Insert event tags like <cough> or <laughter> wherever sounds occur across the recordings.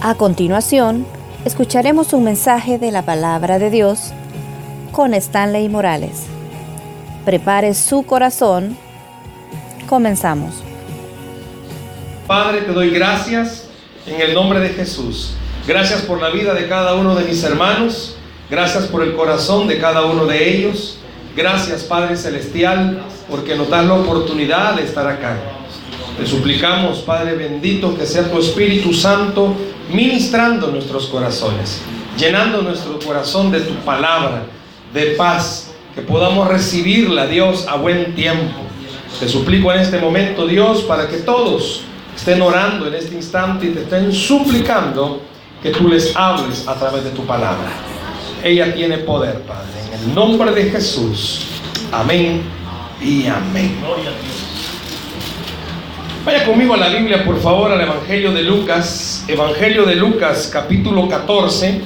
A continuación, escucharemos un mensaje de la palabra de Dios con Stanley Morales. Prepare su corazón. Comenzamos. Padre, te doy gracias en el nombre de Jesús. Gracias por la vida de cada uno de mis hermanos. Gracias por el corazón de cada uno de ellos. Gracias, Padre Celestial, porque nos das la oportunidad de estar acá. Te suplicamos, Padre bendito, que sea tu Espíritu Santo ministrando nuestros corazones, llenando nuestro corazón de tu palabra, de paz, que podamos recibirla, Dios, a buen tiempo. Te suplico en este momento, Dios, para que todos estén orando en este instante y te estén suplicando que tú les hables a través de tu palabra. Ella tiene poder, Padre. En el nombre de Jesús. Amén y amén. Vaya conmigo a la Biblia, por favor, al Evangelio de Lucas. Evangelio de Lucas, capítulo 14.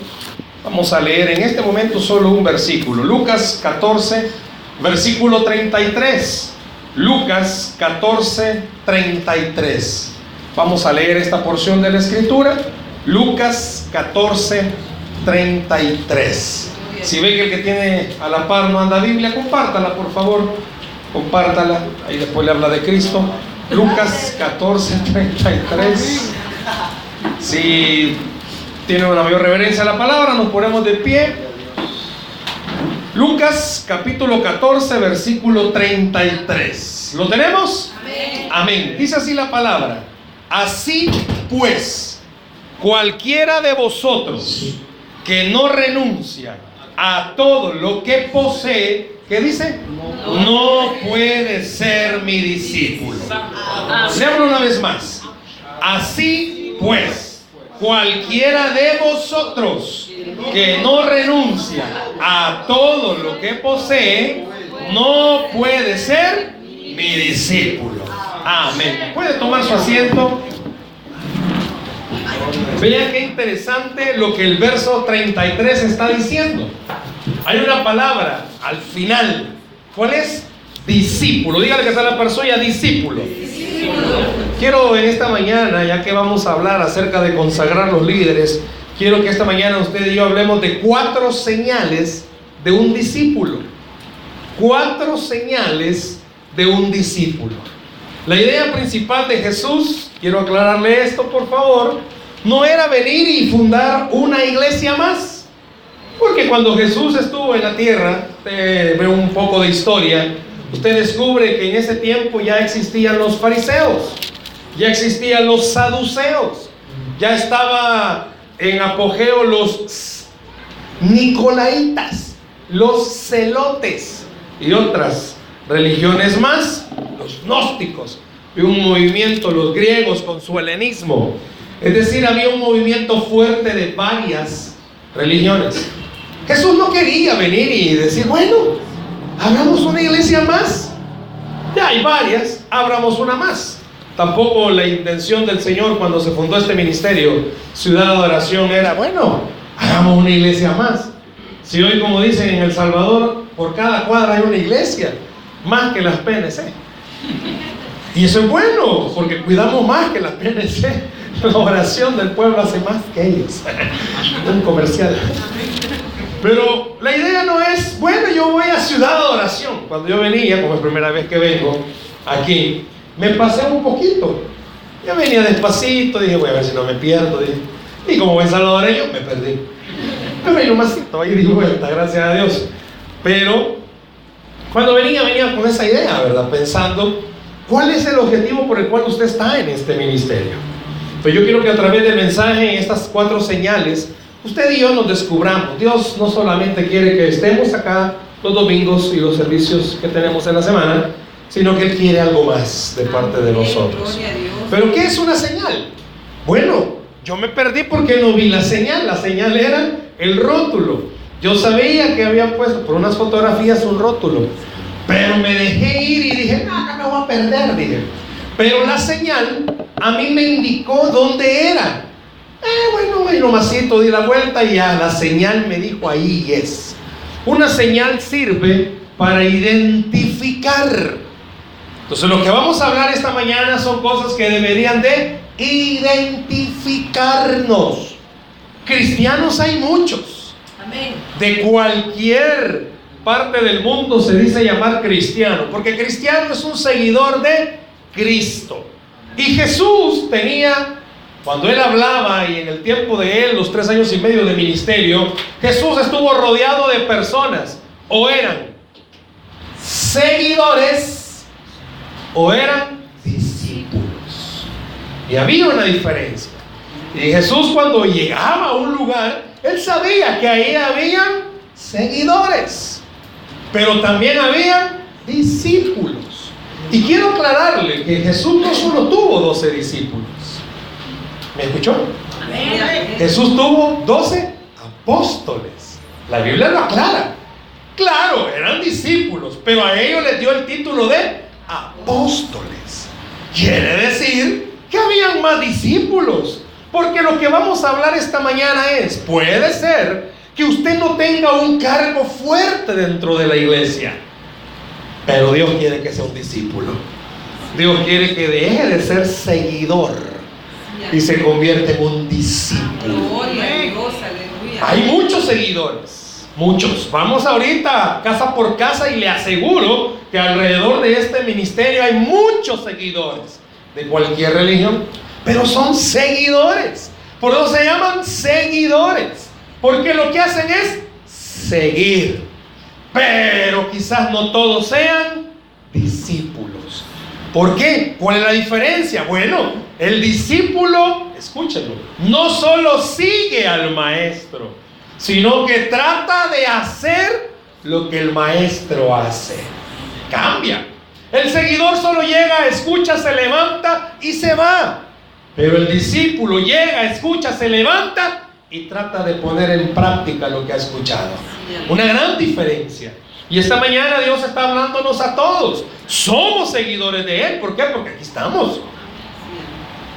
Vamos a leer en este momento solo un versículo. Lucas 14, versículo 33. Lucas 14, 33. Vamos a leer esta porción de la escritura. Lucas 14, 33. Si ve que el que tiene a la par no anda Biblia, compártala, por favor. Compártala. Ahí después le habla de Cristo. Lucas 14, 33. Si tiene una mayor reverencia a la palabra, nos ponemos de pie. Lucas capítulo 14, versículo 33. ¿Lo tenemos? Amén. Amén. Dice así la palabra. Así pues, cualquiera de vosotros que no renuncia a todo lo que posee, ¿qué dice? No puede ser mi discípulo. Seamos una vez más. Así pues, cualquiera de vosotros que no renuncia a todo lo que posee, no puede ser mi discípulo. Amén. ¿Puede tomar su asiento? Vean qué interesante lo que el verso 33 está diciendo. Hay una palabra al final. ¿Cuál es? Discípulo. Dígale que está la persona discípulo. Quiero en esta mañana, ya que vamos a hablar acerca de consagrar los líderes, quiero que esta mañana usted y yo hablemos de cuatro señales de un discípulo. Cuatro señales de un discípulo. La idea principal de Jesús, quiero aclararle esto por favor, no era venir y fundar una iglesia más. Porque cuando Jesús estuvo en la tierra, ve un poco de historia, usted descubre que en ese tiempo ya existían los fariseos, ya existían los saduceos, ya estaba en apogeo los nicolaitas, los celotes y otras religiones más, los gnósticos, y un movimiento, los griegos con su helenismo. Es decir, había un movimiento fuerte de varias religiones. Jesús no quería venir y decir, bueno, abramos una iglesia más. Ya hay varias, abramos una más. Tampoco la intención del Señor cuando se fundó este ministerio, Ciudad de Adoración, era, bueno, hagamos una iglesia más. Si hoy, como dicen en El Salvador, por cada cuadra hay una iglesia, más que las PNC. Y eso es bueno, porque cuidamos más que las PNC. La oración del pueblo hace más que ellos. <laughs> Un comercial. Pero la idea no es, bueno, yo voy a Ciudad de Oración. Cuando yo venía, como es primera vez que vengo aquí, me pasé un poquito. Yo venía despacito, dije, voy a ver si no me pierdo. Y como buen salvadoreño, me perdí. Me vení más ahí di vuelta, gracias a Dios. Pero cuando venía, venía con esa idea, ¿verdad? Pensando, ¿cuál es el objetivo por el cual usted está en este ministerio? Pues yo quiero que a través del mensaje, en estas cuatro señales, usted y yo nos descubramos. Dios no solamente quiere que estemos acá los domingos y los servicios que tenemos en la semana, sino que Él quiere algo más de parte de nosotros. Pero ¿qué es una señal? Bueno, yo me perdí porque no vi la señal. La señal era el rótulo. Yo sabía que habían puesto por unas fotografías un rótulo, pero me dejé ir y dije, no, acá me voy a perder, dije. Pero la señal a mí me indicó dónde era. Eh, bueno, y nomasito di la vuelta y ya la señal me dijo ahí es. Una señal sirve para identificar. Entonces lo que vamos a hablar esta mañana son cosas que deberían de identificarnos. Cristianos hay muchos. De cualquier parte del mundo se dice llamar cristiano, porque cristiano es un seguidor de Cristo. Y Jesús tenía, cuando él hablaba y en el tiempo de él, los tres años y medio de ministerio, Jesús estuvo rodeado de personas, o eran seguidores, o eran discípulos. Y había una diferencia. Y Jesús cuando llegaba a un lugar, él sabía que ahí habían seguidores, pero también había discípulos. Y quiero aclararle que Jesús no solo tuvo 12 discípulos. ¿Me escuchó? Jesús tuvo 12 apóstoles. La Biblia lo aclara. Claro, eran discípulos, pero a ellos les dio el título de apóstoles. Quiere decir que habían más discípulos. Porque lo que vamos a hablar esta mañana es, puede ser que usted no tenga un cargo fuerte dentro de la iglesia, pero Dios quiere que sea un discípulo. Dios quiere que deje de ser seguidor y se convierte en un discípulo. Hay muchos seguidores, muchos. Vamos ahorita casa por casa y le aseguro que alrededor de este ministerio hay muchos seguidores de cualquier religión pero son seguidores. Por eso se llaman seguidores. Porque lo que hacen es seguir. Pero quizás no todos sean discípulos. ¿Por qué? ¿Cuál es la diferencia? Bueno, el discípulo, escúchenlo, no solo sigue al maestro, sino que trata de hacer lo que el maestro hace. Cambia. El seguidor solo llega, escucha, se levanta y se va. Pero el discípulo llega, escucha, se levanta y trata de poner en práctica lo que ha escuchado. Una gran diferencia. Y esta mañana Dios está hablándonos a todos. Somos seguidores de Él. ¿Por qué? Porque aquí estamos.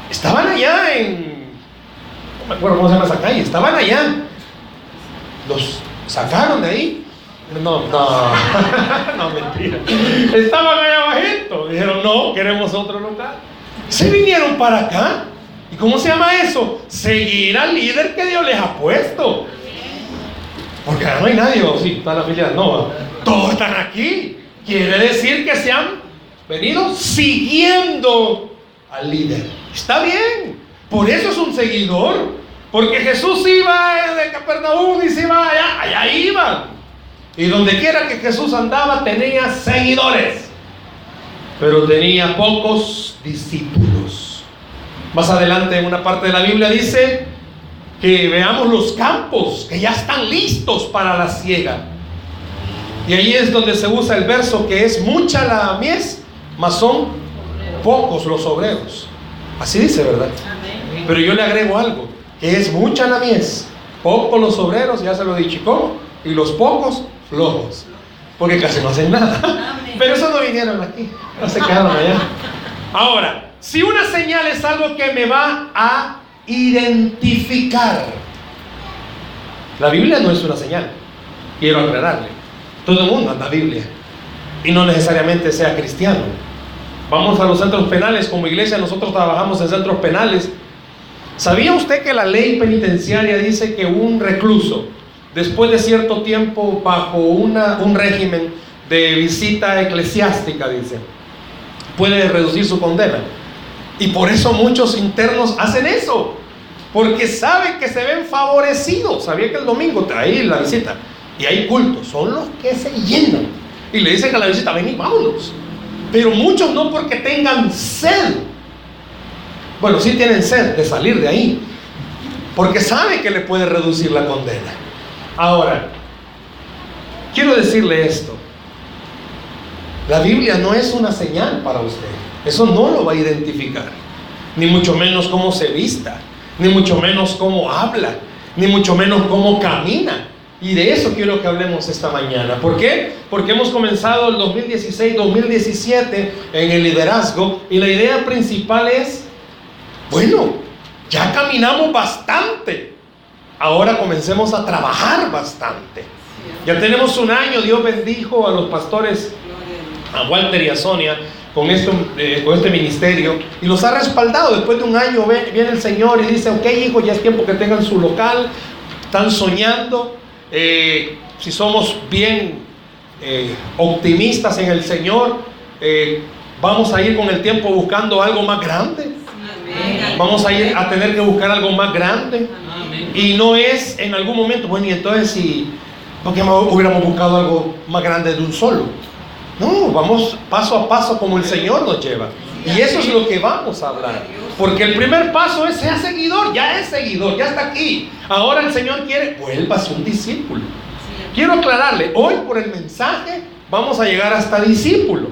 Estaban allá en... No me acuerdo cómo se llama esa calle. Estaban allá. Los sacaron de ahí. No, no, <laughs> no, mentira. Estaban allá abajito. Dijeron, no, queremos otro lugar. Se vinieron para acá. ¿Y cómo se llama eso? Seguir al líder que Dios les ha puesto. Porque no hay nadie, sí, está la familia no. Todos están aquí. Quiere decir que se han venido siguiendo al líder. Está bien. Por eso es un seguidor. Porque Jesús iba de Capernaum y se iba allá. Allá iban. Y donde quiera que Jesús andaba tenía seguidores pero tenía pocos discípulos. Más adelante en una parte de la Biblia dice que veamos los campos que ya están listos para la siega. Y ahí es donde se usa el verso que es mucha la mies, mas son pocos los obreros. Así dice, ¿verdad? Pero yo le agrego algo, que es mucha la mies, pocos los obreros, ya se lo he dicho, ¿cómo? Y los pocos flojos, porque casi no hacen nada. Pero eso no vinieron aquí, no se quedaron allá. Ahora, si una señal es algo que me va a identificar, la Biblia no es una señal, quiero aclararle. Todo el mundo anda Biblia y no necesariamente sea cristiano. Vamos a los centros penales, como iglesia nosotros trabajamos en centros penales. ¿Sabía usted que la ley penitenciaria dice que un recluso, después de cierto tiempo bajo una, un régimen de visita eclesiástica, dice, puede reducir su condena. Y por eso muchos internos hacen eso, porque saben que se ven favorecidos. Sabía que el domingo trae la visita y hay cultos, son los que se llenan. Y le dicen a la visita, ven y vámonos. Pero muchos no porque tengan sed. Bueno, sí tienen sed de salir de ahí, porque sabe que le puede reducir la condena. Ahora, quiero decirle esto. La Biblia no es una señal para usted. Eso no lo va a identificar. Ni mucho menos cómo se vista. Ni mucho menos cómo habla. Ni mucho menos cómo camina. Y de eso quiero que hablemos esta mañana. ¿Por qué? Porque hemos comenzado el 2016-2017 en el liderazgo y la idea principal es, bueno, ya caminamos bastante. Ahora comencemos a trabajar bastante. Ya tenemos un año, Dios bendijo a los pastores a Walter y a Sonia con, esto, eh, con este ministerio y los ha respaldado. Después de un año viene el Señor y dice, ok hijo, ya es tiempo que tengan su local, están soñando. Eh, si somos bien eh, optimistas en el Señor, vamos a ir con el tiempo buscando algo más grande. Vamos a ir a tener que buscar algo más grande. Y no es en algún momento, bueno, y entonces si, ¿por qué hubiéramos buscado algo más grande de un solo? No, vamos paso a paso como el Señor nos lleva. Y eso es lo que vamos a hablar. Porque el primer paso es ser seguidor, ya es seguidor, ya está aquí. Ahora el Señor quiere, vuelvas un discípulo. Quiero aclararle, hoy por el mensaje vamos a llegar hasta discípulo.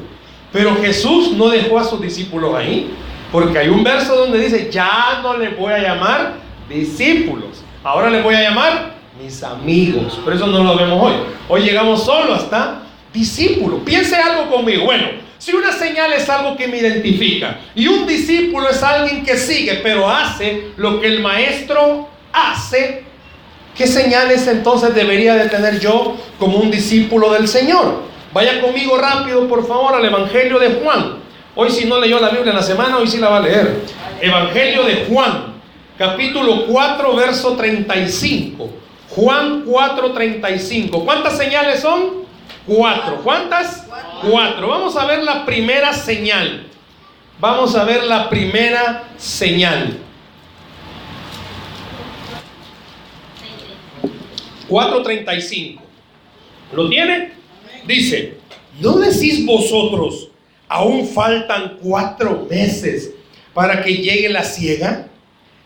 Pero Jesús no dejó a sus discípulos ahí. Porque hay un verso donde dice, ya no le voy a llamar discípulos. Ahora le voy a llamar mis amigos. Por eso no lo vemos hoy. Hoy llegamos solo hasta discípulo. Piense algo conmigo. Bueno, si una señal es algo que me identifica y un discípulo es alguien que sigue, pero hace lo que el maestro hace, ¿qué señales entonces debería de tener yo como un discípulo del Señor? Vaya conmigo rápido, por favor, al Evangelio de Juan. Hoy si no leyó la Biblia en la semana, hoy sí la va a leer. Evangelio de Juan, capítulo 4, verso 35. Juan 4, 35. ¿Cuántas señales son? Cuatro. ¿Cuántas? Cuatro. Vamos a ver la primera señal. Vamos a ver la primera señal. 4.35. ¿Lo tiene? Dice, ¿no decís vosotros, aún faltan cuatro meses para que llegue la ciega?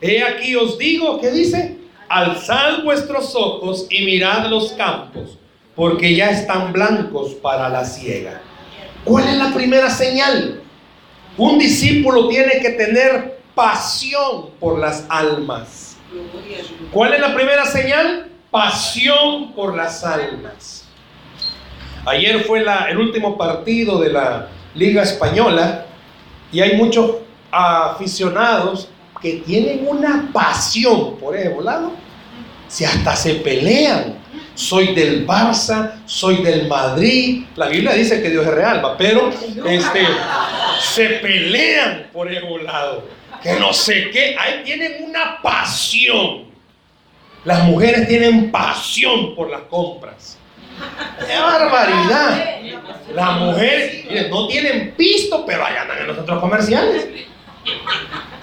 He aquí os digo, ¿qué dice? Alzad vuestros ojos y mirad los campos porque ya están blancos para la ciega. ¿Cuál es la primera señal? Un discípulo tiene que tener pasión por las almas. ¿Cuál es la primera señal? Pasión por las almas. Ayer fue el último partido de la Liga Española y hay muchos aficionados que tienen una pasión por ese volado. Si hasta se pelean soy del Barça, soy del Madrid. La Biblia dice que Dios es real, pero este, se pelean por el lado. Que no sé qué, ahí tienen una pasión. Las mujeres tienen pasión por las compras. ¡Qué barbaridad! Las mujeres no tienen pisto, pero allá andan en los centros comerciales.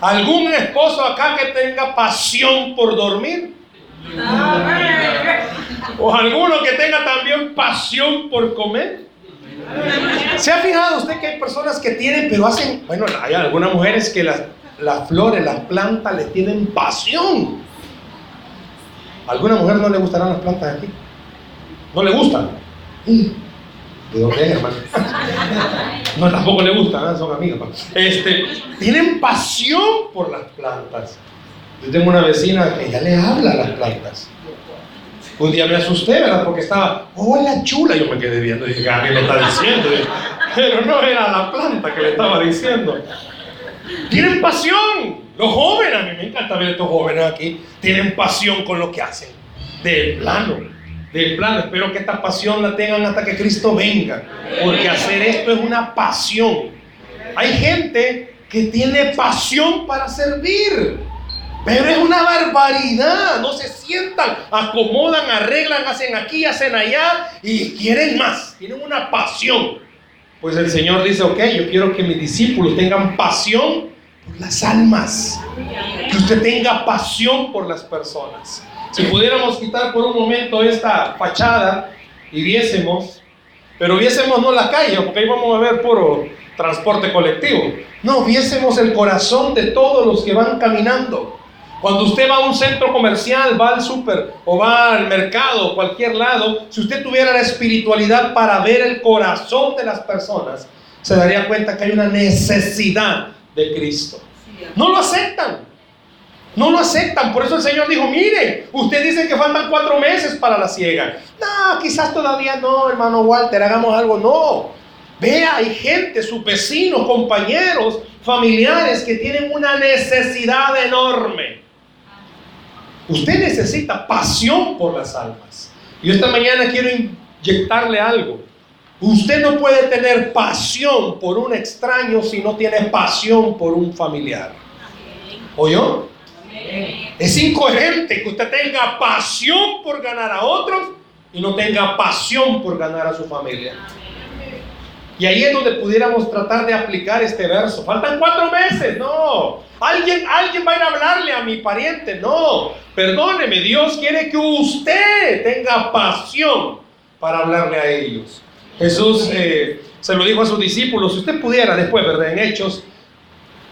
¿Algún esposo acá que tenga pasión por dormir? O alguno que tenga también pasión por comer. ¿Se ha fijado usted que hay personas que tienen, pero hacen, bueno, hay algunas mujeres que las, las flores, las plantas les tienen pasión. ¿A alguna mujer no le gustarán las plantas aquí? ¿No le gustan? ¿De dónde es, hermano? <laughs> No, tampoco le gustan, ¿eh? son amigas. Este, tienen pasión por las plantas. Yo tengo una vecina que ya le habla a las plantas. Un día me asusté, ¿verdad? Porque estaba, hola chula. Yo me quedé viendo y dije, ¿qué le está diciendo? Pero no era la planta que le estaba diciendo. Tienen pasión. Los jóvenes, a mí me encanta ver a estos jóvenes aquí. Tienen pasión con lo que hacen. De plano. De plano. Espero que esta pasión la tengan hasta que Cristo venga. Porque hacer esto es una pasión. Hay gente que tiene pasión para servir. Pero es una barbaridad. No se sientan, acomodan, arreglan, hacen aquí, hacen allá y quieren más. Tienen una pasión. Pues el Señor dice, ok, yo quiero que mis discípulos tengan pasión por las almas. Que usted tenga pasión por las personas. Si pudiéramos quitar por un momento esta fachada y viésemos, pero viésemos no la calle, porque ahí vamos a ver puro transporte colectivo. No, viésemos el corazón de todos los que van caminando. Cuando usted va a un centro comercial, va al súper o va al mercado, cualquier lado, si usted tuviera la espiritualidad para ver el corazón de las personas, se daría cuenta que hay una necesidad de Cristo. No lo aceptan. No lo aceptan. Por eso el Señor dijo, mire, usted dice que faltan cuatro meses para la ciega. No, quizás todavía no, hermano Walter, hagamos algo. No. Vea, hay gente, sus vecinos, compañeros, familiares que tienen una necesidad enorme. Usted necesita pasión por las almas. Y esta mañana quiero inyectarle algo. Usted no puede tener pasión por un extraño si no tiene pasión por un familiar. ¿Oyó? Es incoherente que usted tenga pasión por ganar a otros y no tenga pasión por ganar a su familia. Y ahí es donde pudiéramos tratar de aplicar este verso. Faltan cuatro meses, no. Alguien, alguien va a ir a hablarle a mi pariente, no. Perdóneme, Dios quiere que usted tenga pasión para hablarle a ellos. Jesús eh, se lo dijo a sus discípulos, si usted pudiera después, ¿verdad? En Hechos,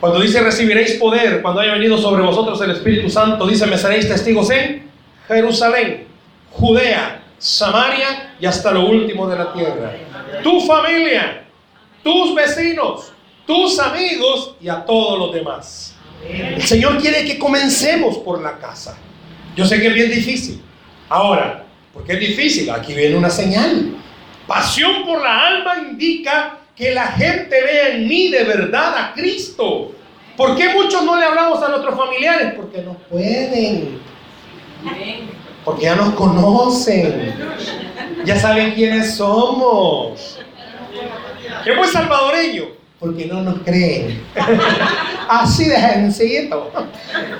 cuando dice recibiréis poder, cuando haya venido sobre vosotros el Espíritu Santo, dice, me seréis testigos en Jerusalén, Judea, Samaria y hasta lo último de la tierra. Tu familia, tus vecinos, tus amigos y a todos los demás. El Señor quiere que comencemos por la casa. Yo sé que es bien difícil. Ahora, porque es difícil? Aquí viene una señal. Pasión por la alma indica que la gente vea en mí de verdad a Cristo. ¿Por qué muchos no le hablamos a nuestros familiares? Porque no pueden. Porque ya nos conocen. Ya saben quiénes somos. ¿Qué pues salvadoreño? Porque no nos creen. <laughs> Así de sencillito.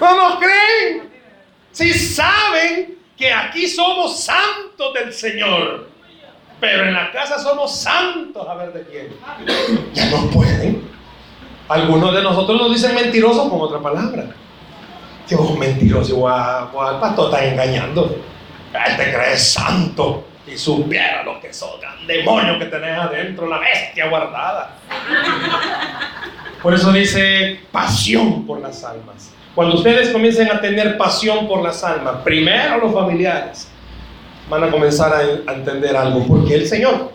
No nos creen. Si saben que aquí somos santos del Señor. Pero en la casa somos santos, a ver de quién. Ya no pueden. Algunos de nosotros nos dicen mentirosos con otra palabra. Que vos mentiroso, igual, el pastor está engañando. Él te cree santo y supiera lo que sos, demonio que tenés adentro, la bestia guardada. Por eso dice pasión por las almas. Cuando ustedes comiencen a tener pasión por las almas, primero los familiares, van a comenzar a, entender algo. Porque el Señor,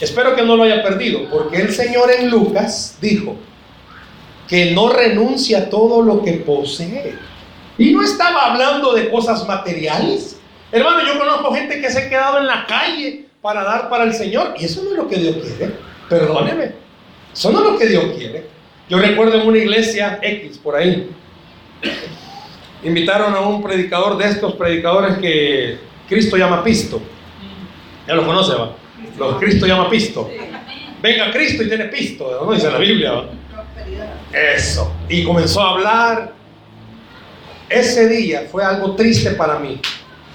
espero que no lo haya perdido, porque el Señor en Lucas dijo que no renuncia a todo lo que posee. Y no estaba hablando de cosas materiales. Hermano, yo conozco gente que se ha quedado en la calle para dar para el Señor. Y eso no es lo que Dios quiere. Perdóneme. Eso no es lo que Dios quiere. Yo recuerdo en una iglesia X por ahí. Invitaron a un predicador de estos predicadores que Cristo llama pisto. Ya lo conoce, ¿va? Los Cristo llama pisto. Venga Cristo y tiene pisto, ¿no? Dice la Biblia, Eso. Y comenzó a hablar. Ese día fue algo triste para mí,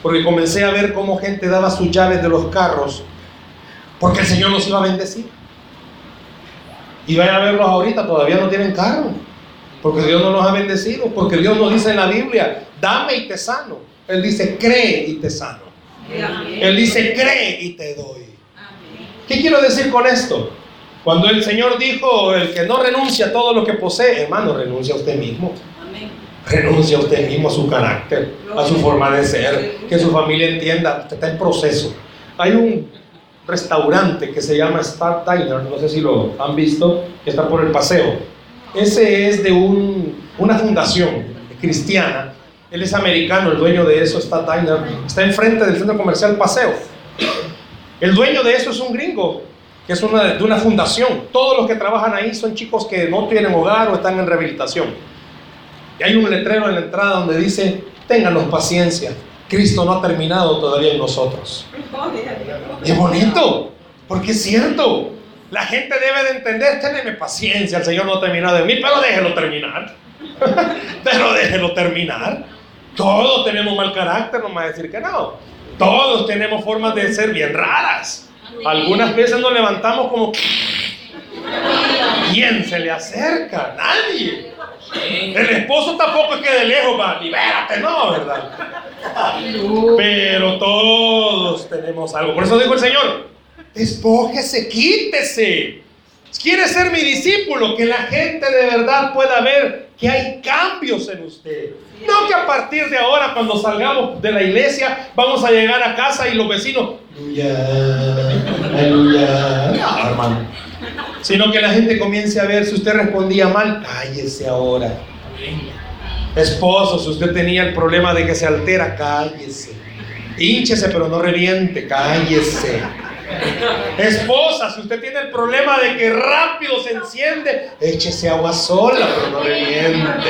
porque comencé a ver cómo gente daba sus llaves de los carros, porque el Señor los iba a bendecir. Y vayan a verlos ahorita, todavía no tienen carro, porque Dios no los ha bendecido, porque Dios nos dice en la Biblia, dame y te sano. Él dice, cree y te sano. Él dice, cree y te doy. ¿Qué quiero decir con esto? Cuando el Señor dijo, el que no renuncia a todo lo que posee, hermano, renuncia a usted mismo. Renuncia usted mismo, a su carácter, a su forma de ser, que su familia entienda, usted está en proceso. Hay un restaurante que se llama Star Diner, no sé si lo han visto, que está por el paseo. Ese es de una fundación cristiana él es americano, el dueño de eso está Diner. Está enfrente del centro comercial Paseo. El dueño de eso es un gringo, que es una, de una fundación. Todos los que trabajan ahí son chicos que no tienen hogar o están en rehabilitación. Y hay un letrero en la entrada donde dice, ténganos paciencia, Cristo no ha terminado todavía en nosotros. Es bonito, porque es cierto. La gente debe de entender, téneme paciencia, el Señor no ha terminado en mí, pero déjelo terminar. <laughs> pero déjelo terminar. Todos tenemos mal carácter, no me va a decir que no. Todos tenemos formas de ser bien raras. Algunas veces nos levantamos como... ¿Quién se le acerca? Nadie. El esposo tampoco es que de lejos va, libérate, no, ¿verdad? Pero todos tenemos algo. Por eso dijo el Señor, despójese, quítese. Quiere ser mi discípulo, que la gente de verdad pueda ver que hay cambios en usted. No que a partir de ahora, cuando salgamos de la iglesia, vamos a llegar a casa y los vecinos, aleluya, aleluya. hermano. Sino que la gente comience a ver si usted respondía mal, cállese ahora. Esposo, si usted tenía el problema de que se altera, cállese. Hínchese, pero no reviente, cállese. Esposa, si usted tiene el problema de que rápido se enciende, échese agua sola, pero no reviente.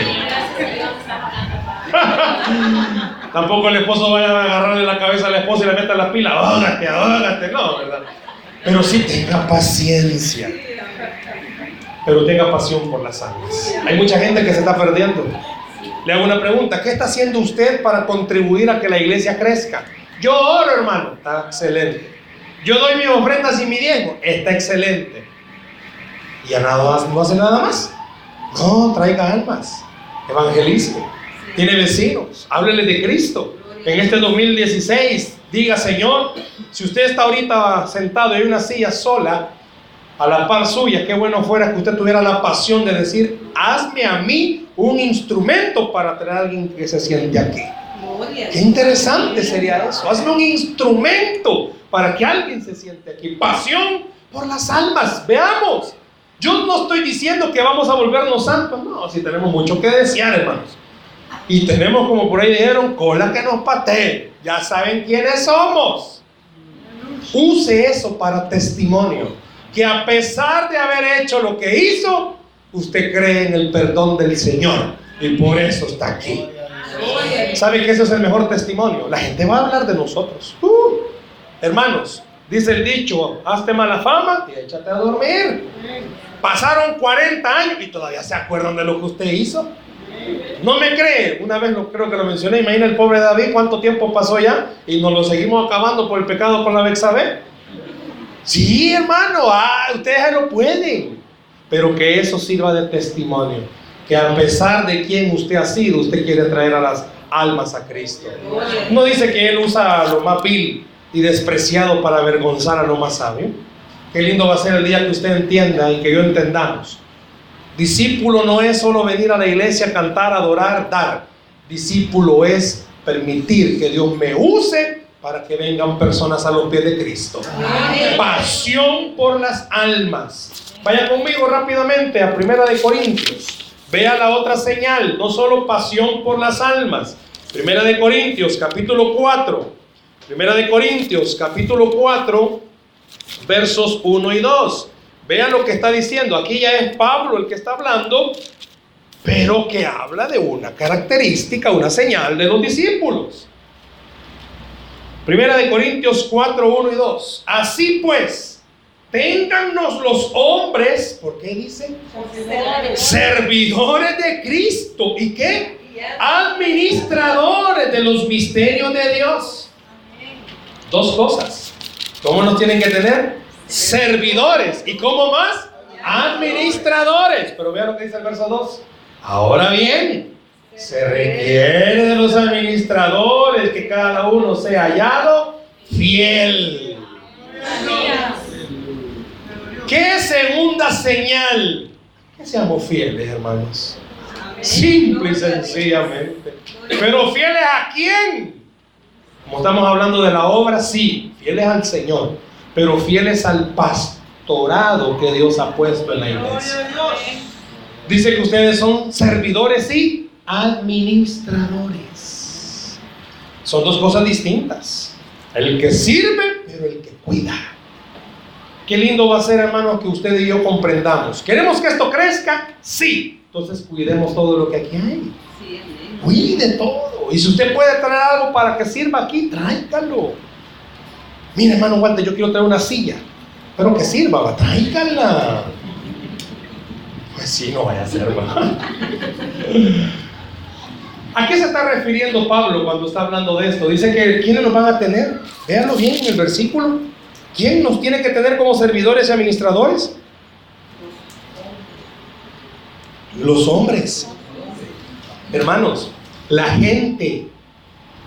<laughs> Tampoco el esposo vaya a agarrarle la cabeza a la esposa y le meta la pila, ahógate, ahógate, no, ¿verdad? Pero sí tenga paciencia. Pero tenga pasión por las almas. Hay mucha gente que se está perdiendo. Le hago una pregunta. ¿Qué está haciendo usted para contribuir a que la iglesia crezca? Yo oro, hermano. Está excelente. Yo doy mis ofrendas y mi diezmo. Está excelente. ¿Y a nada más, no hace nada más? No, traiga almas. Evangelice. Tiene vecinos. Háblele de Cristo. En este 2016, diga, Señor, si usted está ahorita sentado en una silla sola, a la par suya, qué bueno fuera que usted tuviera la pasión de decir, hazme a mí un instrumento para traer a alguien que se siente aquí. Qué interesante sería eso. Hazme un instrumento para que alguien se siente aquí. Pasión por las almas. Veamos. Yo no estoy diciendo que vamos a volvernos santos. No, si tenemos mucho que desear, hermanos. Y tenemos, como por ahí dijeron, cola que nos patee. Ya saben quiénes somos. Use eso para testimonio. Que a pesar de haber hecho lo que hizo, usted cree en el perdón del Señor. Y por eso está aquí. ¿Sabe que ese es el mejor testimonio? La gente va a hablar de nosotros. Uh, hermanos, dice el dicho, hazte mala fama y échate a dormir. Pasaron 40 años y todavía se acuerdan de lo que usted hizo. No me cree, una vez lo, creo que lo mencioné, imagina el pobre David cuánto tiempo pasó ya y nos lo seguimos acabando por el pecado con la Bexabe. Sí, hermano, ah, ustedes lo pueden, pero que eso sirva de testimonio, que a pesar de quién usted ha sido, usted quiere traer a las almas a Cristo. No dice que Él usa lo más vil y despreciado para avergonzar a lo más sabio. Qué lindo va a ser el día que usted entienda y que yo entendamos Discípulo no es solo venir a la iglesia, cantar, adorar, dar. Discípulo es permitir que Dios me use para que vengan personas a los pies de Cristo. Pasión por las almas. Vaya conmigo rápidamente a Primera de Corintios. Vea la otra señal, no solo pasión por las almas. Primera de Corintios, capítulo 4. Primera de Corintios, capítulo 4, versos 1 y 2. Vean lo que está diciendo. Aquí ya es Pablo el que está hablando, pero que habla de una característica, una señal de los discípulos. Primera de Corintios 4, 1 y 2. Así pues, téngannos los hombres, ¿por qué dice? Servidores de Cristo. ¿Y qué? Administradores de los misterios de Dios. Dos cosas. ¿Cómo nos tienen que tener? Servidores. ¿Y cómo más? Administradores. Pero vean lo que dice el verso 2. Ahora bien, se requiere de los administradores que cada uno sea hallado fiel. ¿Qué segunda señal? Que seamos fieles, hermanos. Simple y sencillamente. Pero fieles a quién? Como estamos hablando de la obra, sí, fieles al Señor pero fieles al pastorado que Dios ha puesto en la iglesia. Dice que ustedes son servidores y administradores. Son dos cosas distintas. El que sirve, pero el que cuida. Qué lindo va a ser, hermano, que usted y yo comprendamos. ¿Queremos que esto crezca? Sí. Entonces cuidemos todo lo que aquí hay. Cuide todo. Y si usted puede traer algo para que sirva aquí, tráigalo. Mira, hermano Walter, yo quiero traer una silla, pero que sirva, va, tráigala. Pues sí, no vaya a ser, ¿A qué se está refiriendo Pablo cuando está hablando de esto? Dice que ¿quiénes nos van a tener? Véanlo bien en el versículo. ¿Quién nos tiene que tener como servidores y administradores? Los hombres. Hermanos, la gente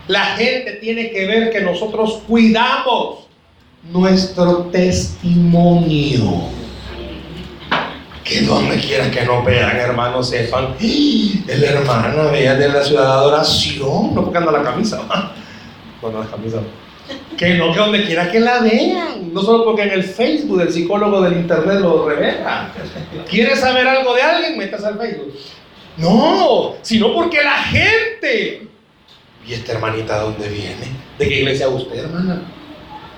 la gente tiene que ver que nosotros cuidamos nuestro testimonio. Que donde quiera que nos vean, hermanos, sepan, el hermano vea de la ciudad de adoración, no porque anda la camisa, no, la camisa. Que no, que donde quiera que la vean, no solo porque en el Facebook el psicólogo del internet lo revela. ¿Quieres saber algo de alguien? Metas al Facebook. No, sino porque la gente ¿Y esta hermanita de dónde viene? ¿De qué iglesia usted, hermana?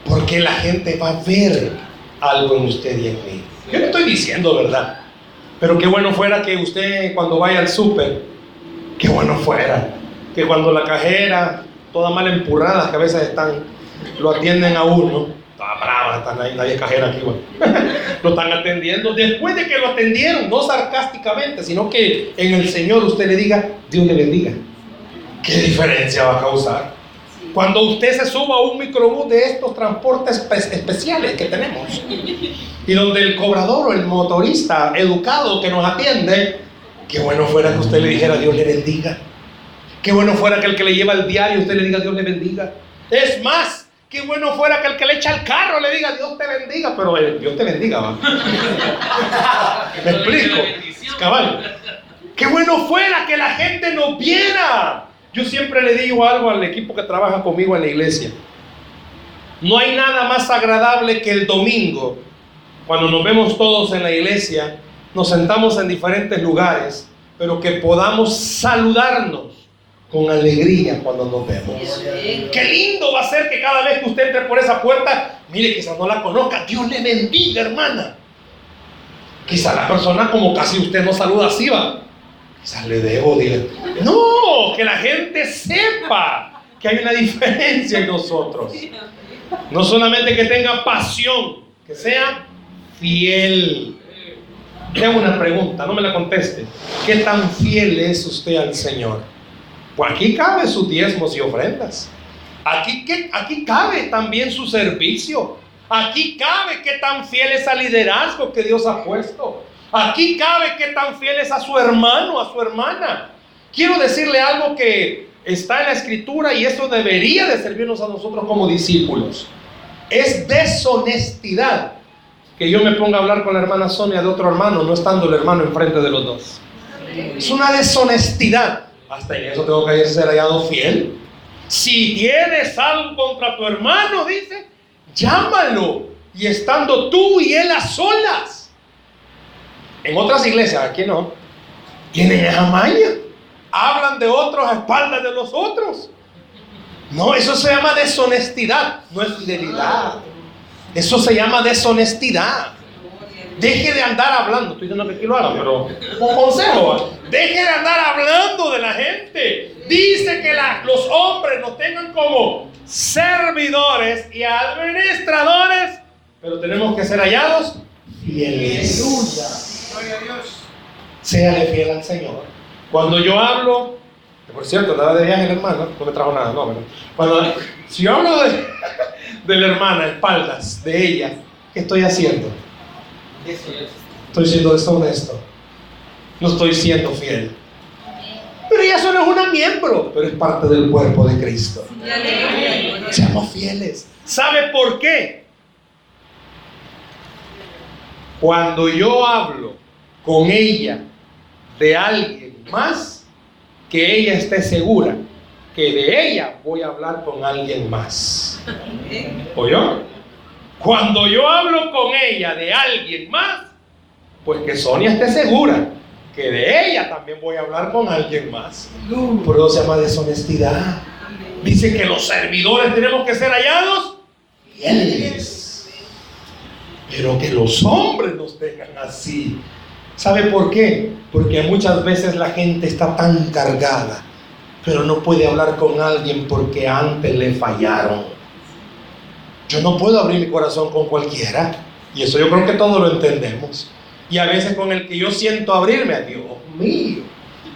Porque la gente va a ver algo en usted y en mí. Yo no estoy diciendo verdad. Pero qué bueno fuera que usted cuando vaya al súper, qué bueno fuera que cuando la cajera, toda mal empurrada, que a veces están, lo atienden a uno, toda brava está, nadie, nadie cajera aquí, bueno. <laughs> lo están atendiendo. Después de que lo atendieron, no sarcásticamente, sino que en el Señor usted le diga, Dios le bendiga. ¿Qué diferencia va a causar? Cuando usted se suba a un microbús de estos transportes especiales que tenemos, y donde el cobrador o el motorista educado que nos atiende, qué bueno fuera que usted le dijera Dios le bendiga. Qué bueno fuera que el que le lleva el diario usted le diga Dios le bendiga. Es más, qué bueno fuera que el que le echa el carro le diga Dios te bendiga, pero eh, Dios te bendiga, ¿va? <laughs> ¿Me explico? Cabal. Qué bueno fuera que la gente nos viera. Yo siempre le digo algo al equipo que trabaja conmigo en la iglesia. No hay nada más agradable que el domingo, cuando nos vemos todos en la iglesia, nos sentamos en diferentes lugares, pero que podamos saludarnos con alegría cuando nos vemos. Qué lindo va a ser que cada vez que usted entre por esa puerta, mire, quizás no la conozca, Dios le bendiga, hermana. Quizás la persona como casi usted no saluda así, va. Quizás le debo, decir No, que la gente sepa que hay una diferencia en nosotros. No solamente que tenga pasión, que sea fiel. Tengo una pregunta, no me la conteste. ¿Qué tan fiel es usted al Señor? Pues aquí cabe sus diezmos y ofrendas. Aquí, aquí cabe también su servicio. Aquí cabe qué tan fiel es al liderazgo que Dios ha puesto. Aquí cabe qué tan fiel es a su hermano, a su hermana. Quiero decirle algo que está en la escritura y eso debería de servirnos a nosotros como discípulos. Es deshonestidad que yo me ponga a hablar con la hermana Sonia de otro hermano, no estando el hermano enfrente de los dos. Es una deshonestidad. Hasta en eso tengo que ser hallado fiel. Si tienes algo contra tu hermano, dice, llámalo. Y estando tú y él a solas. En otras iglesias, aquí no, tienen esa maña. Hablan de otros a espaldas de los otros. No, eso se llama deshonestidad, no es fidelidad. Eso se llama deshonestidad. Deje de andar hablando. Estoy diciendo que aquí lo haga, pero un consejo. Deje de andar hablando de la gente. Dice que los hombres nos tengan como servidores y administradores, pero tenemos que ser hallados fieles. Sea fiel al Señor. Cuando yo hablo, por cierto, estaba de viaje la hermana, no me trajo nada, no, Cuando, si yo hablo de, de la hermana, espaldas de ella, ¿qué estoy haciendo? Estoy siendo deshonesto. No estoy siendo fiel. Pero ella solo es una miembro, pero es parte del cuerpo de Cristo. Seamos fieles. ¿Sabe por qué? Cuando yo hablo con ella de alguien más, que ella esté segura que de ella voy a hablar con alguien más. ¿Oyó? Cuando yo hablo con ella de alguien más, pues que Sonia esté segura que de ella también voy a hablar con alguien más. Por eso se llama deshonestidad. Dice que los servidores tenemos que ser hallados fieles. Pero que los hombres nos tengan así. ¿Sabe por qué? Porque muchas veces la gente está tan cargada, pero no puede hablar con alguien porque antes le fallaron. Yo no puedo abrir mi corazón con cualquiera. Y eso yo creo que todos lo entendemos. Y a veces con el que yo siento abrirme a Dios mío.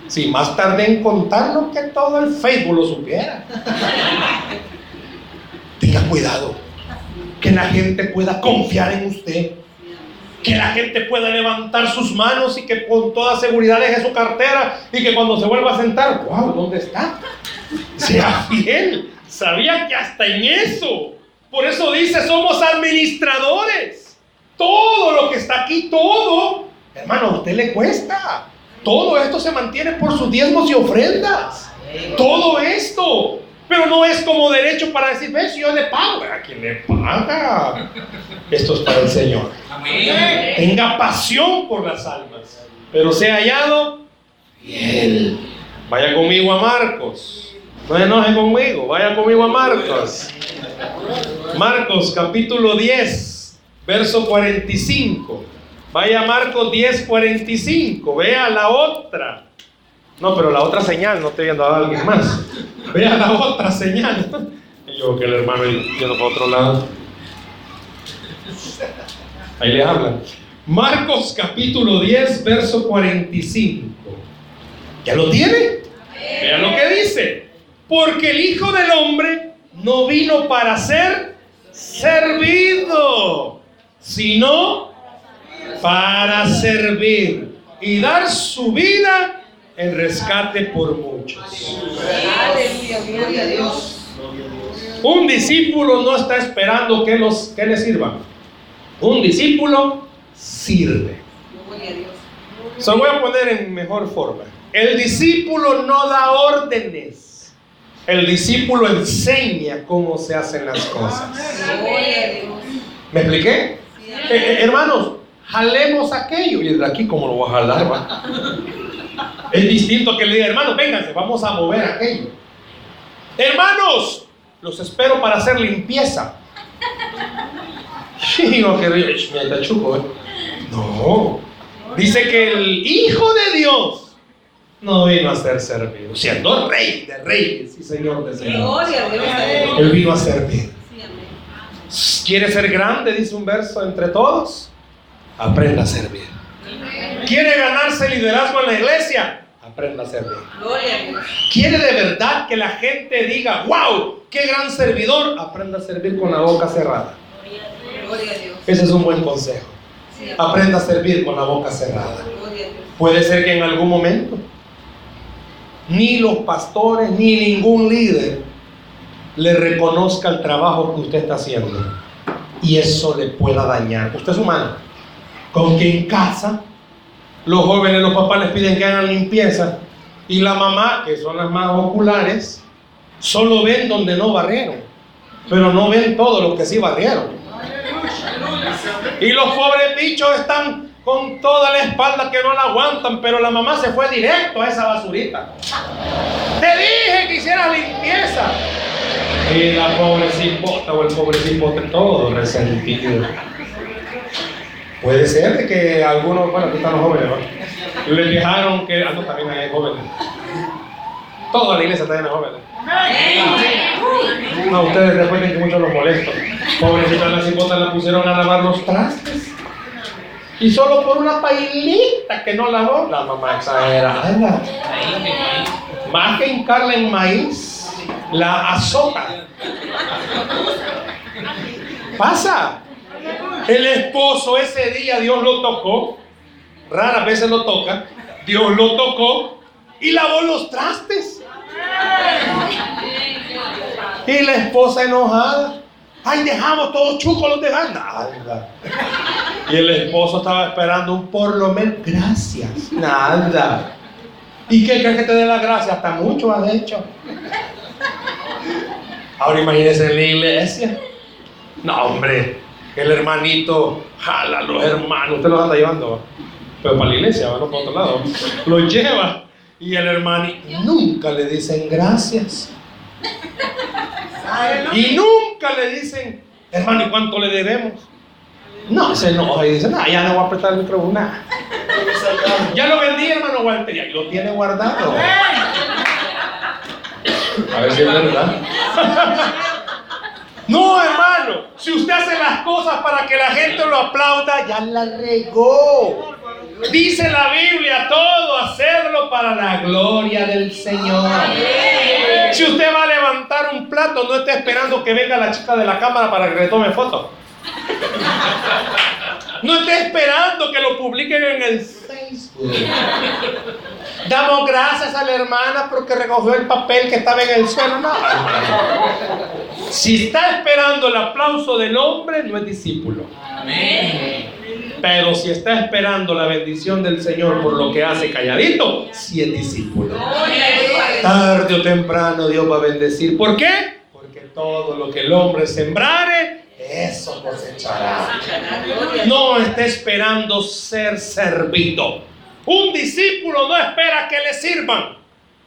Si más tarde en contarlo que todo el Facebook lo supiera. <laughs> Tenga cuidado. Que la gente pueda confiar en usted. Que la gente pueda levantar sus manos y que con toda seguridad deje su cartera y que cuando se vuelva a sentar, wow, ¿dónde está? Sea fiel. Sabía que hasta en eso por eso dice, somos administradores. Todo lo que está aquí, todo, hermano, a usted le cuesta. Todo esto se mantiene por sus diezmos y ofrendas. Todo esto. Pero no es como derecho para decir, ves, yo le pago. ¿A quién le paga? Esto es para el Señor. Tenga pasión por las almas. Pero sea hallado fiel. Vaya conmigo a Marcos. No enoje conmigo. Vaya conmigo a Marcos. Marcos capítulo 10, verso 45. Vaya Marcos 10, 45. Vea la otra. No, pero la otra señal, no estoy viendo a alguien más. <laughs> Vea la otra señal. Y yo que el hermano yendo para otro lado. Ahí le hablan. Marcos capítulo 10, verso 45. ¿Ya lo tiene? Vean lo que dice. Porque el Hijo del Hombre no vino para ser servido, sino para servir y dar su vida en rescate por muchos. Un discípulo no está esperando que, los, que le sirvan. Un discípulo sirve. Se lo voy a poner en mejor forma. El discípulo no da órdenes. El discípulo enseña cómo se hacen las cosas. ¿Me expliqué? Eh, eh, hermanos, jalemos aquello. Y de aquí, ¿cómo lo voy a jalar? Es distinto a que le diga, hermanos, vénganse, vamos a mover aquello. Hermanos, los espero para hacer limpieza. <laughs> ¿eh? No. Dice que el Hijo de Dios no vino a ser servido, siendo rey de reyes y señor de señores. Él vino a servir. ¿Quiere ser grande? Dice un verso entre todos. Aprenda a servir. ¿Quiere ganarse liderazgo en la iglesia? Aprenda a servir. ¿Quiere de verdad que la gente diga, wow, qué gran servidor? Aprenda a servir con la boca cerrada. Ese es un buen consejo. Aprenda a servir con la boca cerrada. Puede ser que en algún momento ni los pastores ni ningún líder le reconozca el trabajo que usted está haciendo y eso le pueda dañar. Usted es humano. Con que en casa los jóvenes, los papás les piden que hagan limpieza y la mamá, que son las más oculares, solo ven donde no barrieron, pero no ven todo lo que sí barrieron. Y los pobres bichos están con toda la espalda que no la aguantan, pero la mamá se fue directo a esa basurita. Te dije que hicieras limpieza. Y la pobre cipota o el pobre cipote todo resentido. Puede ser de que algunos, bueno, aquí están los jóvenes, ¿no? Les dejaron que, ah, no, también hay jóvenes. Toda la iglesia está llena de jóvenes. No, ustedes recuerden que mucho los molesto. Pobrecita la cipota la pusieron a lavar los trastes. Y solo por una pailita que no lavó, la mamá exagerada. Más que hincarla en maíz, la azota. Pasa. El esposo ese día Dios lo tocó. Raras veces lo toca. Dios lo tocó y lavó los trastes. Y la esposa enojada. Ay, dejamos todos chucos los de Nada. Y el esposo estaba esperando un por lo menos. Gracias. Nada. ¿Y qué crees que te dé la gracia? Hasta mucho has hecho. Ahora imagínense en la iglesia. No, hombre, el hermanito jala los hermanos, usted los anda llevando, pero para la iglesia, no para otro lado. Los lleva y el hermanito nunca le dicen gracias. Y nunca le dicen, hermano, ¿y cuánto le debemos? No, se enoja y dice, no, ya no voy a apretar el micrófono, Ya lo vendí, hermano Walter, y lo tiene guardado. A ver si es verdad. <laughs> No, hermano, si usted hace las cosas para que la gente lo aplauda, ya la regó. Dice la Biblia, todo hacerlo para la gloria del Señor. Si usted va a levantar un plato, no esté esperando que venga la chica de la cámara para que le tome foto. No esté esperando que lo publiquen en el Facebook. Damos gracias a la hermana porque recogió el papel que estaba en el suelo. No. Si está esperando el aplauso del hombre, no es discípulo. Pero si está esperando la bendición del Señor por lo que hace calladito, sí es discípulo. Tarde o temprano Dios va a bendecir. ¿Por qué? Porque todo lo que el hombre sembrare, eso cosechará. No está esperando ser servido. Un discípulo no espera que le sirvan.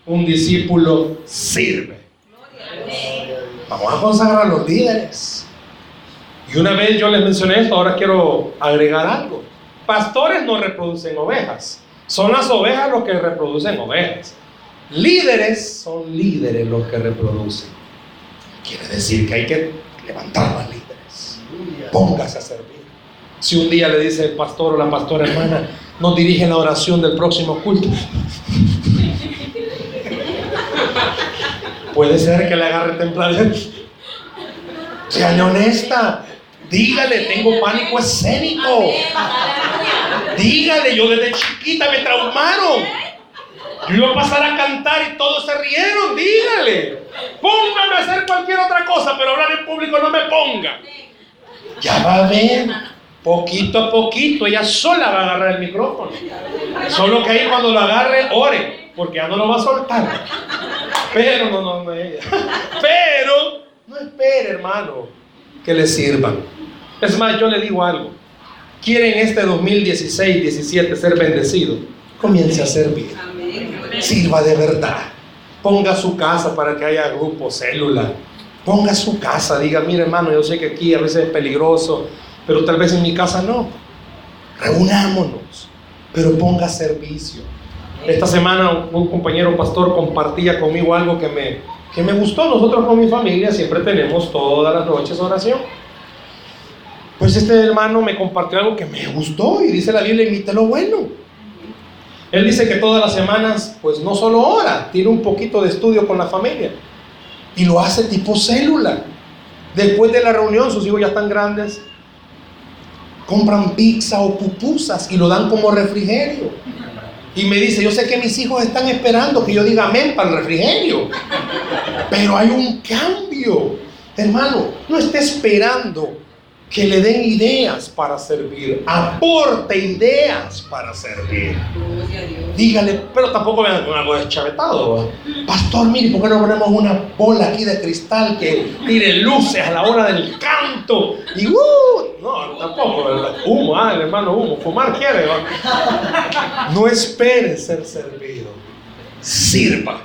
Un discípulo sirve. Vamos a consagrar a los líderes. Y una vez yo les mencioné esto, ahora quiero agregar algo. Pastores no reproducen ovejas. Son las ovejas los que reproducen ovejas. Líderes son líderes los que reproducen. Quiere decir que hay que levantar a líderes. Póngase a servir. Si un día le dice el pastor o la pastora hermana, nos dirige la oración del próximo culto. Puede ser que le agarre temblado. Sea honesta. Dígale, tengo pánico escénico. Dígale, yo desde chiquita me traumaron. Yo iba a pasar a cantar y todos se rieron. Dígale. Póngame a hacer cualquier otra cosa, pero hablar en público no me ponga. Ya va a ver. Poquito a poquito, ella sola va a agarrar el micrófono. Solo que ahí cuando lo agarre, ore, porque ya no lo va a soltar. Pero no, no, no, ella. <laughs> Pero no espere, hermano, que le sirvan. Es más, yo le digo algo. ¿Quieren este 2016-17 ser bendecido? Comience a servir. Sirva de verdad. Ponga su casa para que haya grupo, célula. Ponga su casa, diga, mire hermano, yo sé que aquí a veces es peligroso, pero tal vez en mi casa no. Reunámonos, pero ponga servicio. Esta semana un compañero pastor compartía conmigo algo que me, que me gustó. Nosotros con mi familia siempre tenemos todas las noches oración. Pues este hermano me compartió algo que me gustó y dice la Biblia, imite lo bueno. Él dice que todas las semanas, pues no solo ora, tiene un poquito de estudio con la familia. Y lo hace tipo célula. Después de la reunión, sus hijos ya están grandes, compran pizza o pupusas y lo dan como refrigerio. Y me dice, yo sé que mis hijos están esperando que yo diga amén para el refrigerio. Pero hay un cambio. Hermano, no esté esperando que le den ideas para servir. Aporte ideas para servir. Dígale, pero tampoco vean con algo deschavetado. Pastor, mire, ¿por qué no ponemos una bola aquí de cristal que tire luces a la hora del canto? Y uh, no, tampoco, humo, ah, el hermano humo, fumar quiere. No espere ser servido. Sirva.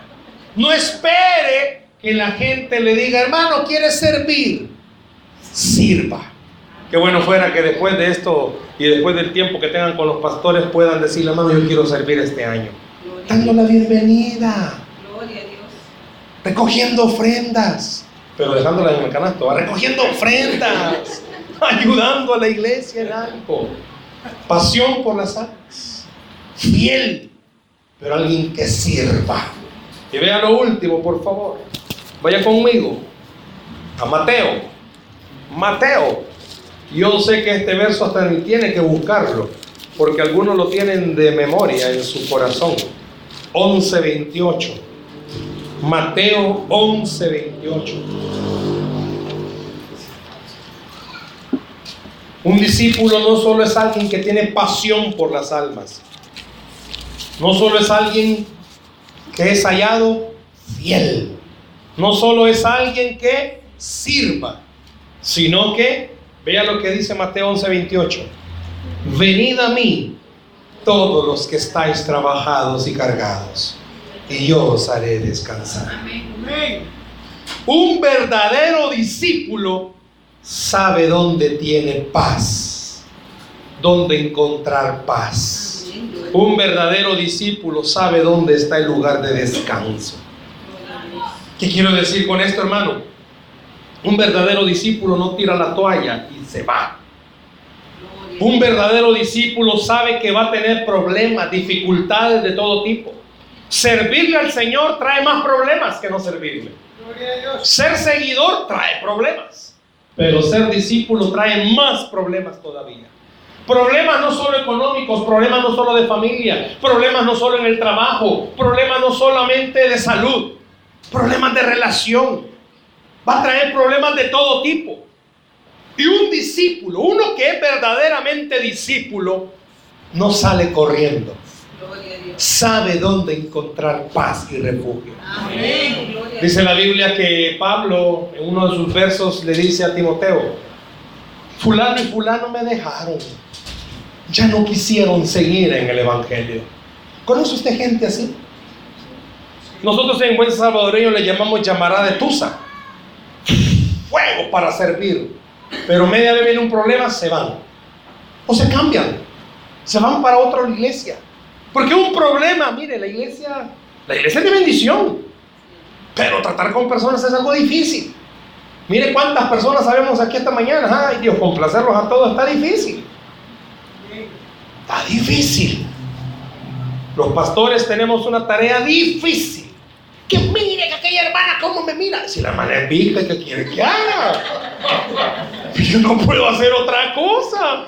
No espere que la gente le diga, hermano, quiere servir. Sirva. Qué bueno fuera que después de esto y después del tiempo que tengan con los pastores puedan decirle, hermano, yo quiero servir este año. Dando la bienvenida. Gloria a Dios. Recogiendo ofrendas. Pero dejándolas en el canasto. Recogiendo ofrendas. <laughs> ayudando a la iglesia en algo. Pasión por las almas. Fiel. Pero alguien que sirva. Y vea lo último, por favor. Vaya conmigo. A Mateo. Mateo yo sé que este verso hasta tiene que buscarlo, porque algunos lo tienen de memoria en su corazón. 11:28. Mateo 11:28. Un discípulo no solo es alguien que tiene pasión por las almas, no solo es alguien que es hallado fiel, no solo es alguien que sirva, sino que Vea lo que dice Mateo 11:28. Venid a mí todos los que estáis trabajados y cargados, y yo os haré descansar. Un verdadero discípulo sabe dónde tiene paz, dónde encontrar paz. Un verdadero discípulo sabe dónde está el lugar de descanso. ¿Qué quiero decir con esto, hermano? Un verdadero discípulo no tira la toalla y se va. Un verdadero discípulo sabe que va a tener problemas, dificultades de todo tipo. Servirle al Señor trae más problemas que no servirle. Ser seguidor trae problemas, pero ser discípulo trae más problemas todavía. Problemas no solo económicos, problemas no solo de familia, problemas no solo en el trabajo, problemas no solamente de salud, problemas de relación, va a traer problemas de todo tipo. Y un discípulo, uno que es verdaderamente discípulo, no sale corriendo. Sabe dónde encontrar paz y refugio. Dice la Biblia que Pablo en uno de sus versos le dice a Timoteo, fulano y fulano me dejaron. Ya no quisieron seguir en el Evangelio. ¿Conoce usted gente así? Nosotros en buen salvadoreño le llamamos llamará de Tusa fuego para servir. Pero media vez viene un problema, se van. O se cambian. Se van para otra iglesia. Porque un problema, mire, la iglesia, la iglesia es de bendición. Pero tratar con personas es algo difícil. Mire cuántas personas sabemos aquí esta mañana. Ay, Dios, complacerlos a todos está difícil. Está difícil. Los pastores tenemos una tarea difícil. Que hermana cómo me mira. Si la hermana es pica, ¿qué quiere que haga? <laughs> Yo no puedo hacer otra cosa.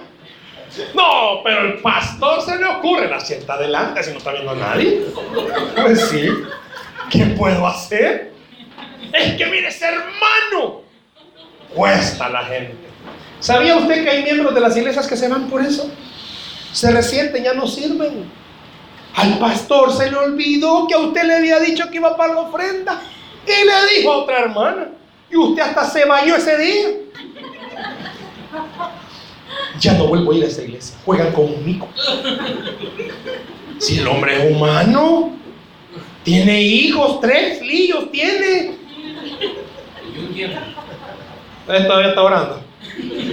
No, pero el pastor se le ocurre, la sienta adelante si no está viendo a nadie. Pues sí. ¿Qué puedo hacer? Es que mire, ese hermano cuesta la gente. ¿Sabía usted que hay miembros de las iglesias que se van por eso? Se resienten, ya no sirven. Al pastor se le olvidó que a usted le había dicho que iba para la ofrenda. Y le dijo a otra hermana. Y usted hasta se bañó ese día. Ya no vuelvo a ir a esa iglesia. Juegan conmigo. Si el hombre es humano, tiene hijos, tres lillos tiene. Todavía está orando.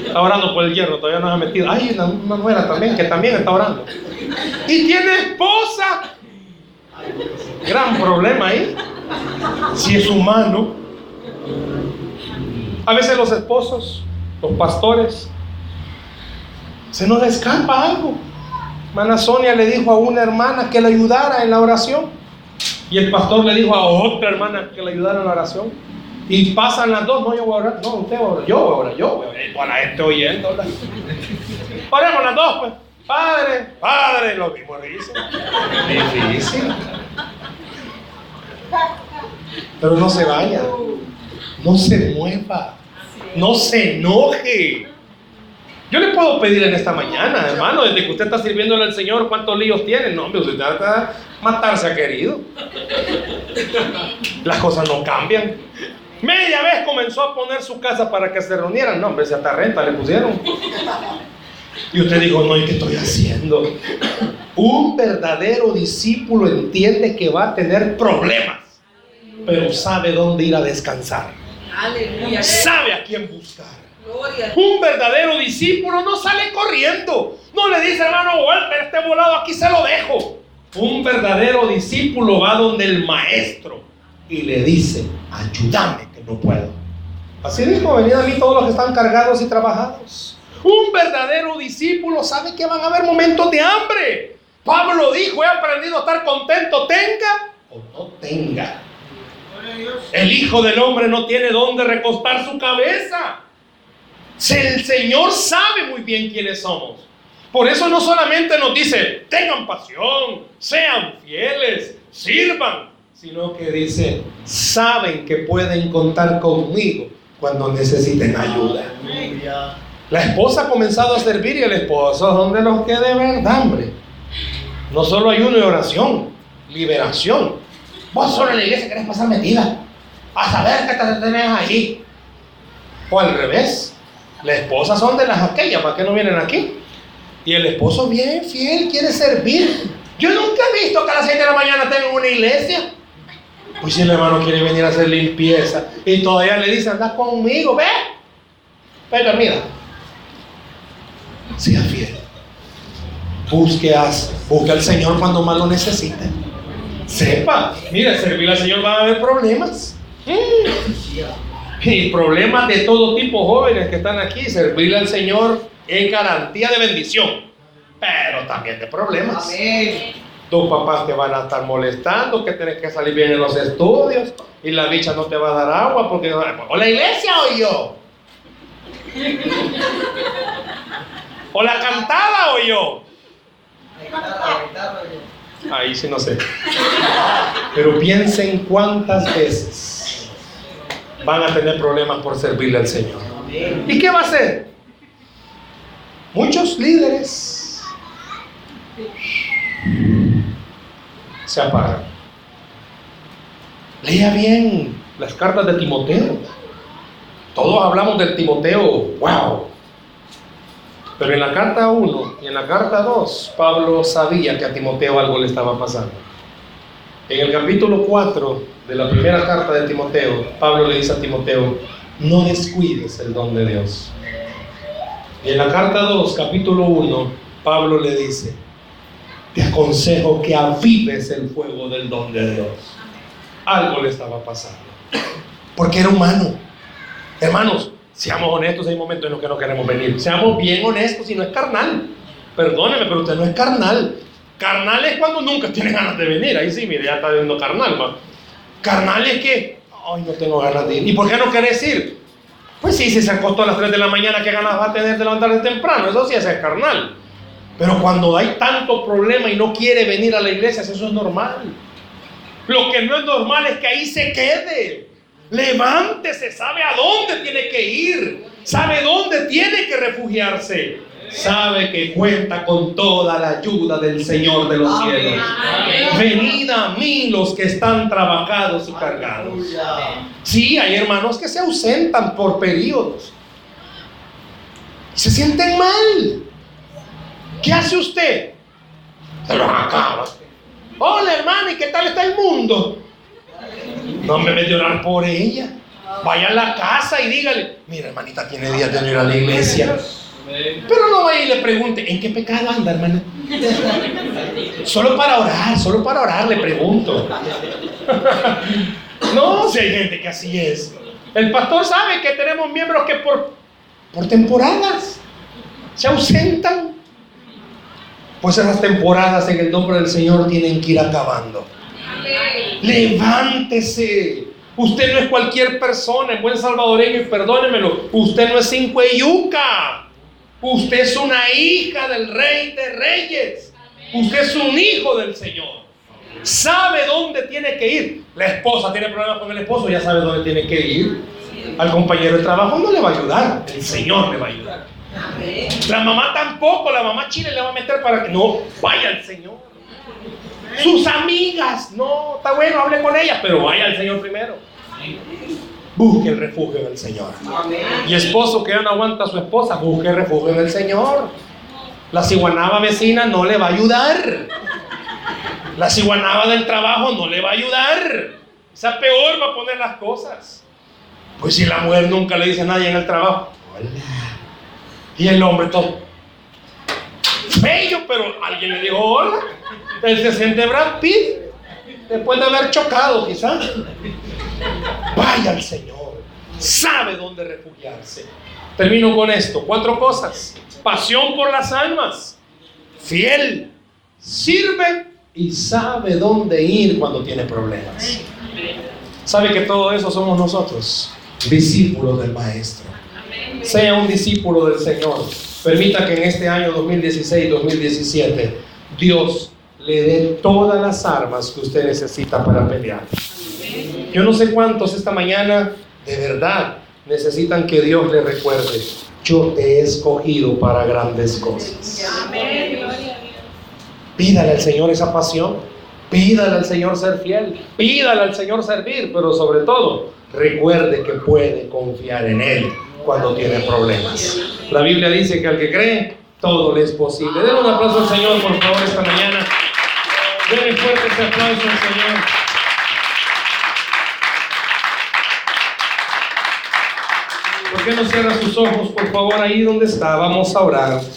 Está orando por el hierro, todavía no ha metido. Ay, una, una también, que también está orando. Y tiene esposa. Gran problema ahí. Si es humano. A veces los esposos, los pastores, se nos escapa algo. Hermana Sonia le dijo a una hermana que le ayudara en la oración. Y el pastor le dijo a otra hermana que le ayudara en la oración. Y pasan las dos, no, yo voy a orar, no, usted va a orar, yo voy a orar, yo voy a orar. Bueno, gente oyendo. Oremos <laughs> las dos, pues. Padre, Padre, lo mismo dice. Difícil. Pero no se vaya, no se mueva, no se enoje. Yo le puedo pedir en esta mañana, hermano, desde que usted está sirviéndole al Señor, ¿cuántos líos tiene? No, hombre, usted trata de matarse a querido. Las cosas no cambian. Media vez comenzó a poner su casa para que se reunieran. No, hombre, si hasta renta le pusieron. Y usted dijo, no, ¿y qué estoy haciendo? Un verdadero discípulo entiende que va a tener problemas, pero sabe dónde ir a descansar. Aleluya. Sabe a quién buscar. Un verdadero discípulo no sale corriendo. No le dice, hermano Walter, este volado aquí se lo dejo. Un verdadero discípulo va donde el maestro y le dice, ayúdame no puedo. Así dijo, venid a mí todos los que están cargados y trabajados. Un verdadero discípulo sabe que van a haber momentos de hambre. Pablo dijo, he aprendido a estar contento, tenga o no tenga. El Hijo del Hombre no tiene dónde recostar su cabeza. Si El Señor sabe muy bien quiénes somos. Por eso no solamente nos dice, tengan pasión, sean fieles, sirvan, sino que dice, saben que pueden contar conmigo cuando necesiten ayuda. La esposa ha comenzado a servir y el esposo son de los que de verdad, hombre. No solo ayuno y oración, liberación. Vos solo en la iglesia querés pasar metida. A saber que te tenés ahí. O al revés. La esposa son de las aquellas, ¿para qué no vienen aquí? Y el esposo bien fiel, quiere servir. Yo nunca he visto que a las 6 de la mañana tengan una iglesia. Pues si el hermano quiere venir a hacer limpieza y todavía le dice, anda conmigo, ve. Venga, mira. Sea fiel. Busque, haz- busque al Señor cuando más lo necesite. Sepa, mira, servir al Señor va a haber problemas. Mm. Y problemas de todo tipo, jóvenes que están aquí. Servirle al Señor es garantía de bendición, pero también de problemas. Amén. Tus papás te van a estar molestando, que tienes que salir bien en los estudios y la bicha no te va a dar agua porque o la iglesia o yo. <laughs> O la cantada o yo. Ahí sí no sé. Pero piensen cuántas veces van a tener problemas por servirle al Señor. ¿Y qué va a hacer? Muchos líderes se apagan. Lea bien las cartas de Timoteo. Todos hablamos del Timoteo, wow. Pero en la carta 1 y en la carta 2, Pablo sabía que a Timoteo algo le estaba pasando. En el capítulo 4 de la primera carta de Timoteo, Pablo le dice a Timoteo, no descuides el don de Dios. Y en la carta 2, capítulo 1, Pablo le dice, te aconsejo que avives el fuego del don de Dios. Algo le estaba pasando. Porque era humano. Hermanos, seamos honestos, hay momentos en los que no queremos venir. Seamos bien honestos y no es carnal. Perdóneme, pero usted no es carnal. Carnal es cuando nunca tiene ganas de venir. Ahí sí, mire, ya está viendo carnal. ¿va? Carnal es que, ay, no tengo ganas de ir. ¿Y por qué no querés ir? Pues sí, si se acostó a las 3 de la mañana, ¿qué ganas va a tener de levantarse temprano? Eso sí es carnal. Pero cuando hay tanto problema y no quiere venir a la iglesia, eso es normal. Lo que no es normal es que ahí se quede. Levántese, sabe a dónde tiene que ir, sabe dónde tiene que refugiarse sabe que cuenta con toda la ayuda del Señor de los cielos. Venid a mí los que están trabajados y cargados. Sí, hay hermanos que se ausentan por periodos. Se sienten mal. ¿Qué hace usted? Se los acaba. Hola hermana, ¿y qué tal está el mundo? No me mete a orar por ella. Vaya a la casa y dígale, mira hermanita, tiene días de no ir a la iglesia. Pero no vaya y le pregunte, ¿en qué pecado anda, hermana? Solo para orar, solo para orar le pregunto. <laughs> No, si hay gente que así es. El pastor sabe que tenemos miembros que por, por temporadas se ausentan. Pues esas temporadas en el nombre del Señor tienen que ir acabando. Levántese. Usted no es cualquier persona, en buen salvadoreño, y perdónemelo. Usted no es cinco yuca. Usted es una hija del rey de reyes. Usted es un hijo del Señor. Sabe dónde tiene que ir. La esposa tiene problemas con el esposo, ya sabe dónde tiene que ir. Al compañero de trabajo no le va a ayudar. El Señor le va a ayudar. La mamá tampoco, la mamá chile le va a meter para que no vaya al Señor. Sus amigas, no, está bueno, hable con ellas, pero vaya al Señor primero. Busque el refugio en el Señor. Y esposo que ya no aguanta a su esposa, busque el refugio en el Señor. La ciguanaba vecina no le va a ayudar. La ciguanaba del trabajo no le va a ayudar. Esa peor va a poner las cosas. Pues si la mujer nunca le dice a nadie en el trabajo, hola. Y el hombre todo bello, pero alguien le dijo hola. Él se siente Brad Pitt después de haber chocado, quizás. Vaya al Señor. Sabe dónde refugiarse. Termino con esto. Cuatro cosas. Pasión por las almas. Fiel. Sirve y sabe dónde ir cuando tiene problemas. Sabe que todo eso somos nosotros, discípulos del Maestro. Sea un discípulo del Señor. Permita que en este año 2016-2017 Dios le dé todas las armas que usted necesita para pelear. Yo no sé cuántos esta mañana de verdad necesitan que Dios les recuerde, yo te he escogido para grandes cosas. Pídale al Señor esa pasión, pídale al Señor ser fiel, pídale al Señor servir, pero sobre todo recuerde que puede confiar en Él cuando tiene problemas. La Biblia dice que al que cree, todo le es posible. Den un aplauso al Señor, por favor, esta mañana. Denle fuerte ese aplauso al Señor. ¿Por qué no cierra sus ojos, por favor, ahí donde está? Vamos a orar.